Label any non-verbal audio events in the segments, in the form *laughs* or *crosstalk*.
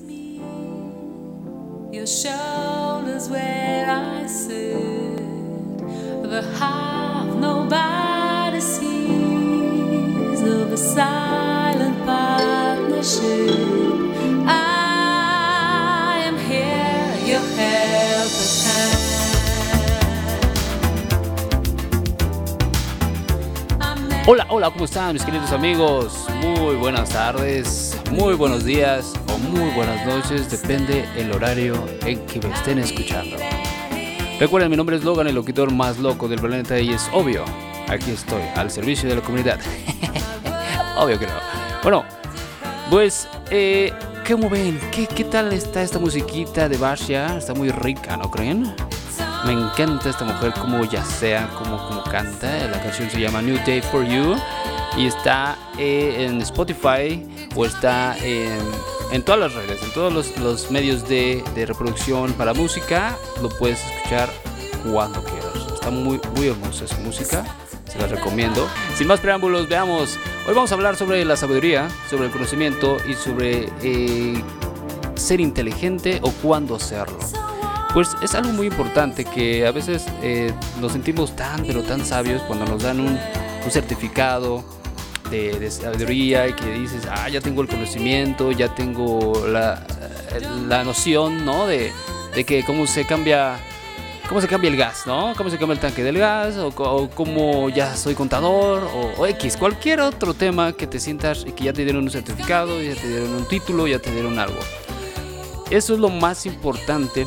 Me, your shoulders where I sit, the half Hola, hola, ¿cómo están mis queridos amigos? Muy buenas tardes, muy buenos días o muy buenas noches, depende el horario en que me estén escuchando. Recuerden, mi nombre es Logan, el locutor más loco del planeta y es obvio, aquí estoy, al servicio de la comunidad. *laughs* obvio que no. Bueno, pues, eh, ¿cómo ven? ¿Qué, ¿Qué tal está esta musiquita de Basha? Está muy rica, ¿no creen? Me encanta esta mujer, como ya sea, como, como canta. La canción se llama New Day for You y está eh, en Spotify o está en, en todas las redes, en todos los, los medios de, reproducción para música. Lo puedes escuchar cuando quieras. Está muy, muy hermosa esa música, se la recomiendo. Sin más preámbulos, veamos. Hoy vamos a hablar sobre la sabiduría, sobre el conocimiento y sobre eh, ser inteligente o cuándo hacerlo. Pues es algo muy importante que a veces eh, nos sentimos tan pero tan sabios cuando nos dan un, certificado de, de, sabiduría y que dices, ah, ya tengo el conocimiento, ya tengo la, la noción, ¿no? De, de, que cómo se cambia, cómo se cambia el gas, ¿no? Cómo se cambia el tanque del gas o, o cómo ya soy contador o, o, X, cualquier otro tema que te sientas y que ya te dieron un certificado, ya te dieron un título, ya te dieron algo. Eso es lo más importante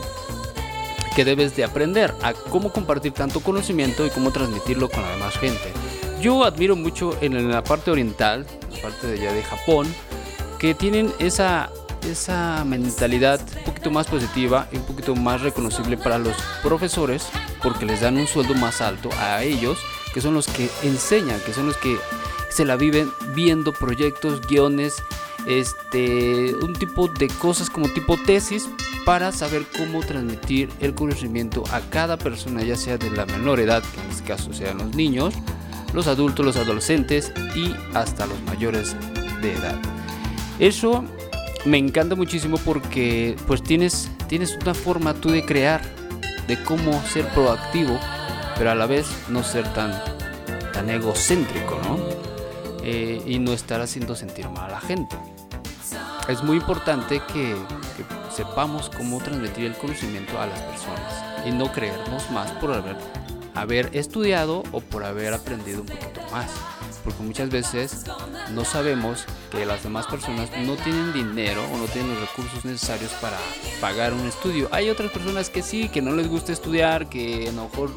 que debes de aprender a cómo compartir tanto conocimiento y cómo transmitirlo con la demás gente. Yo admiro mucho en la parte oriental, la parte de allá de Japón, que tienen esa, esa mentalidad un poquito más positiva y un poquito más reconocible para los profesores, porque les dan un sueldo más alto a ellos, que son los que enseñan, que son los que se la viven viendo proyectos, guiones, este, un tipo de cosas como tipo tesis para saber cómo transmitir el conocimiento a cada persona, ya sea de la menor edad, que en este caso sean los niños, los adultos, los adolescentes y hasta los mayores de edad. Eso me encanta muchísimo porque pues tienes, tienes una forma tú de crear, de cómo ser proactivo, pero a la vez no ser tan, tan egocéntrico, ¿no? Eh, y no estar haciendo sentir mal a la gente. Es muy importante que, sepamos cómo transmitir el conocimiento a las personas y no creernos más por haber, haber estudiado o por haber aprendido un poquito más. Porque muchas veces no sabemos que las demás personas no tienen dinero o no tienen los recursos necesarios para pagar un estudio. Hay otras personas que sí, que no les gusta estudiar, que a lo mejor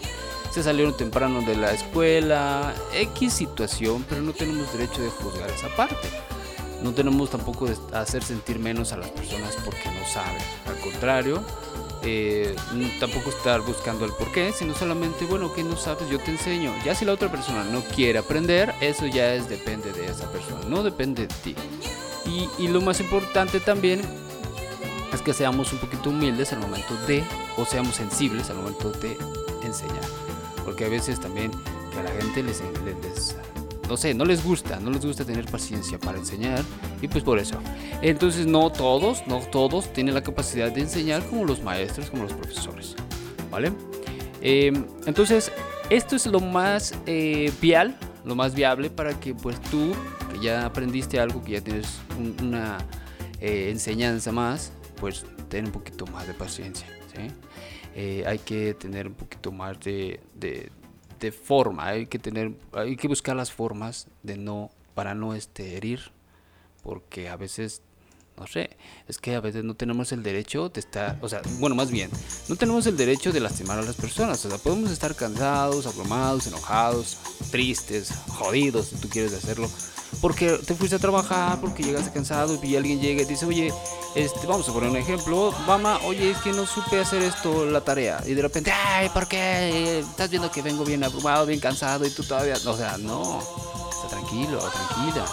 se salieron temprano de la escuela, X situación, pero no tenemos derecho de juzgar esa parte. No tenemos tampoco de hacer sentir menos a las personas porque no saben. Al contrario, eh, tampoco estar buscando el por qué, sino solamente, bueno, que no sabes, yo te enseño. Ya si la otra persona no quiere aprender, eso ya es depende de esa persona, no depende de ti. Y, lo más importante también es que seamos un poquito humildes al momento de, o seamos sensibles al momento de enseñar. Porque a veces también que a la gente les, les no sé, no les gusta, no les gusta tener paciencia para enseñar y pues por eso. Entonces no todos, no todos tienen la capacidad de enseñar como los maestros, como los profesores, ¿vale? Eh, entonces esto es lo más eh, vial, lo más viable para que pues tú, que ya aprendiste algo, que ya tienes un, una eh, enseñanza más, pues ten un poquito más de paciencia. Eh, hay que tener un poquito más de, de de forma, hay que tener, hay que buscar las formas de no, para no este, herir, porque a veces, no sé, es que a veces no tenemos el derecho de estar, o sea, bueno, más bien, no tenemos el derecho de lastimar a las personas, o sea, podemos estar cansados, abrumados, enojados, tristes, jodidos, si tú quieres hacerlo, porque te fuiste a trabajar, porque llegaste cansado y alguien llega y dice, oye, este, vamos a poner un ejemplo, mamá, oye, es que no supe hacer esto, la tarea, y de repente, ay, ¿por qué? Estás viendo que vengo bien abrumado, bien cansado y tú todavía, o sea, no, está tranquilo, tranquila.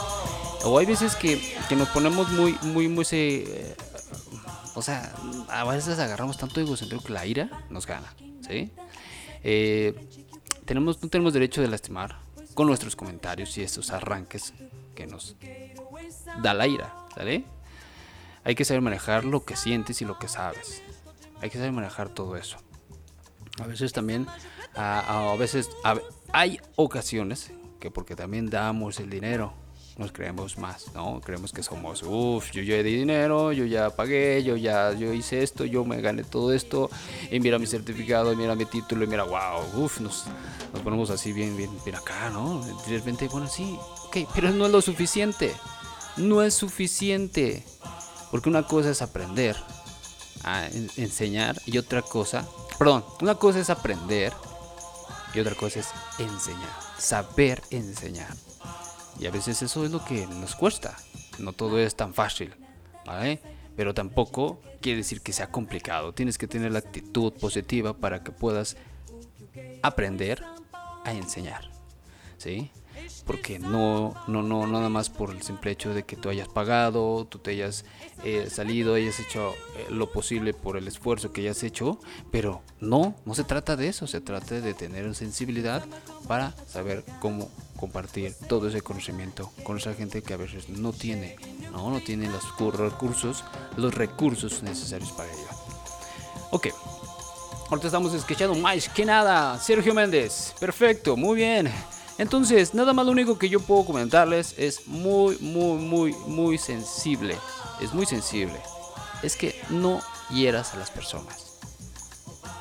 O hay veces que, que nos ponemos muy, muy, muy, eh, o sea, a veces agarramos tanto egocentro que la ira nos gana, ¿sí? Eh, tenemos, no tenemos derecho de lastimar con nuestros comentarios y estos arranques que nos da la ira, ¿sale? hay que saber manejar lo que sientes y lo que sabes. Hay que saber manejar todo eso. A veces también, a, veces hay ocasiones que porque también damos el dinero, nos creemos más, ¿no? Creemos que somos, uff, yo ya di dinero, yo ya pagué, yo ya yo hice esto, yo me gané todo esto, y mira mi certificado, y mira mi título, y mira, wow, uff, nos, nos ponemos así bien, bien, bien acá, ¿no? De repente, bueno, sí, ok, pero no es lo suficiente, no es suficiente, porque una cosa es aprender a enseñar y otra cosa, perdón, una cosa es aprender y otra cosa es enseñar, saber enseñar. Y a veces eso es lo que nos cuesta. No todo es tan fácil, ¿vale? Pero tampoco quiere decir que sea complicado. Tienes que tener la actitud positiva para que puedas aprender a enseñar, ¿sí? porque no, no, no, nada más por el simple hecho de que tú hayas pagado, tú te hayas eh, salido, hayas hecho eh, lo posible por el esfuerzo que hayas hecho, pero no, no se trata de eso, se trata de tener sensibilidad para saber cómo compartir todo ese conocimiento con esa gente que a veces no tiene, no, no tiene los recursos, los recursos necesarios para ello. Ok, ahorita estamos escuchando más que nada, Sergio Méndez, perfecto, muy bien. Entonces, nada más lo único que yo puedo comentarles es muy, muy, muy, muy sensible. Es muy sensible. Es que no hieras a las personas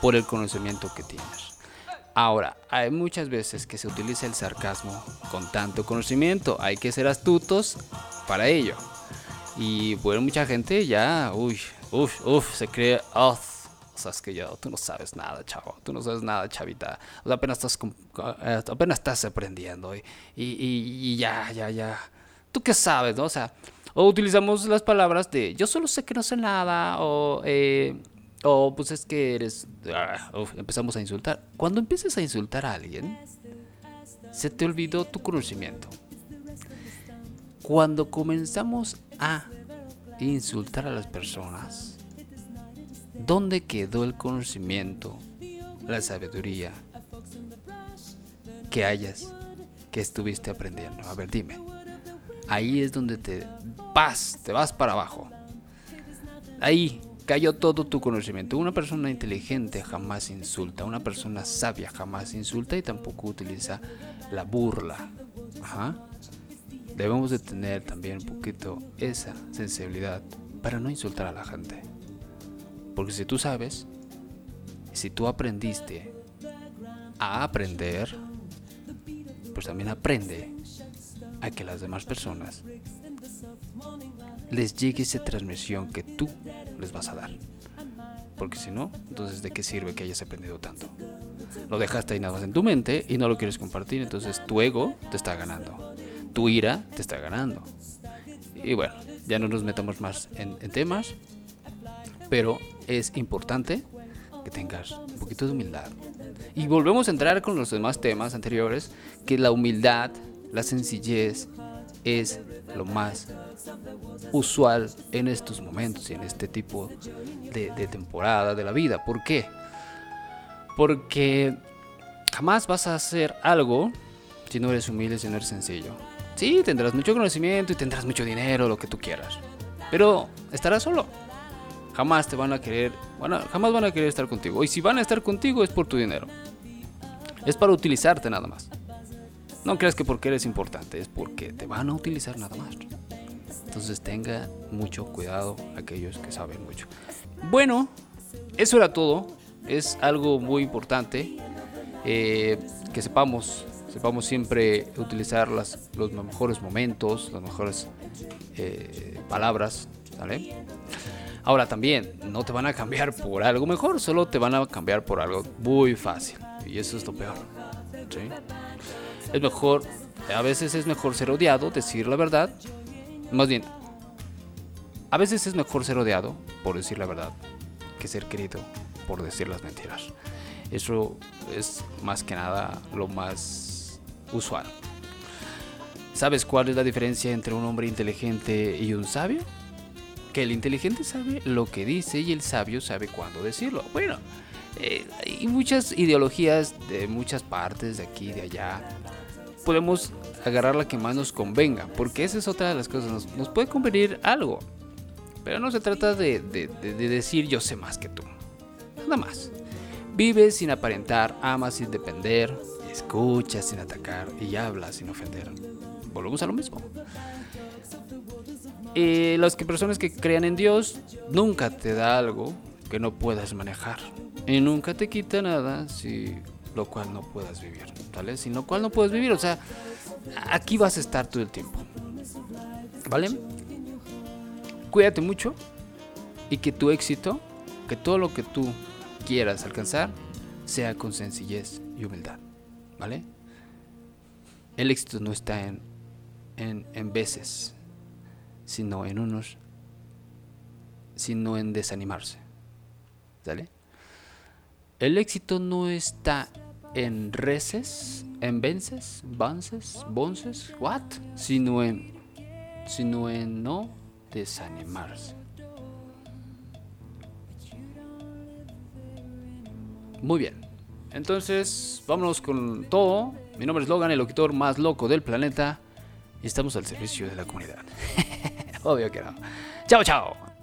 por el conocimiento que tienes. Ahora, hay muchas veces que se utiliza el sarcasmo con tanto conocimiento. Hay que ser astutos para ello. Y bueno, mucha gente ya, uy, uff, uff, se cree, oh, sabes que yo, tú no sabes nada, chavo, tú no sabes nada, chavita. O sea, apenas estás, eh, apenas estás aprendiendo y, y, ya, ya, ya. ¿Tú qué sabes, no? O sea, o utilizamos las palabras de yo solo sé que no sé nada o, eh, o pues es que eres... Ah, empezamos a insultar. Cuando empieces a insultar a alguien, se te olvidó tu conocimiento. Cuando comenzamos a insultar a las personas, ¿Dónde quedó el conocimiento, la sabiduría que hayas, que estuviste aprendiendo? A ver, dime. Ahí es donde te vas, te vas para abajo. Ahí cayó todo tu conocimiento. Una persona inteligente jamás insulta, una persona sabia jamás insulta y tampoco utiliza la burla. Debemos de tener también un poquito esa sensibilidad para no insultar a la gente. Porque si tú sabes, si tú aprendiste a aprender, pues también aprende a que las demás personas les llegue esa transmisión que tú les vas a dar. Porque si no, entonces ¿de qué sirve que hayas aprendido tanto? Lo dejaste ahí nada más en tu mente y no lo quieres compartir, entonces tu ego te está ganando. Tu ira te está ganando. Y bueno, ya no nos metamos más en, en temas pero es importante que tengas un poquito de humildad. Y volvemos a entrar con los demás temas anteriores, que la humildad, la sencillez es lo más usual en estos momentos y en este tipo de, temporada de la vida. ¿Por qué? Porque jamás vas a hacer algo si no eres humilde, si no eres sencillo. Sí, tendrás mucho conocimiento y tendrás mucho dinero, lo que tú quieras. Pero estarás solo jamás te van a querer, bueno, jamás van a querer estar contigo. Y si van a estar contigo es por tu dinero. Es para utilizarte nada más. No creas que porque eres importante, es porque te van a utilizar nada más. Entonces tenga mucho cuidado aquellos que saben mucho. Bueno, eso era todo. Es algo muy importante eh, que sepamos, sepamos siempre utilizar las, los mejores momentos, las mejores eh, palabras. Ahora también, no te van a cambiar por algo mejor, solo te van a cambiar por algo muy fácil. Y eso es lo peor. Es mejor, a veces es mejor ser odiado, decir la verdad. Más bien, a veces es mejor ser odiado por decir la verdad que ser querido por decir las mentiras. Eso es más que nada lo más usual. ¿Sabes cuál es la diferencia entre un hombre inteligente y un sabio? que el inteligente sabe lo que dice y el sabio sabe cuándo decirlo. Bueno, eh, hay muchas ideologías de muchas partes, de aquí, de allá. Podemos agarrar la que más nos convenga, porque esa es otra de las cosas, nos, puede convenir algo. Pero no se trata de, de- de- de decir yo sé más que tú. Nada más. Vives sin aparentar, amas sin depender, escuchas sin atacar y hablas sin ofender. Volvemos a lo mismo. Eh, las que personas que crean en Dios nunca te da algo que no puedas manejar. Y nunca te quita nada si lo cual no puedas vivir. ¿Vale? Sin lo cual no puedes vivir. O sea, aquí vas a estar todo el tiempo. ¿Vale? Cuídate mucho y que tu éxito, que todo lo que tú quieras alcanzar, sea con sencillez y humildad. ¿Vale? El éxito no está en, en, en veces, sino en unos, sino en desanimarse. ¿Sale? El éxito no está en reces, en vences, vances, bonces, what? Sino en, sino en no desanimarse. Muy bien. Entonces, vámonos con todo. Mi nombre es Logan, el locutor más loco del planeta. Y estamos al servicio de la comunidad. *laughs* Obvio que no. Chao, chao.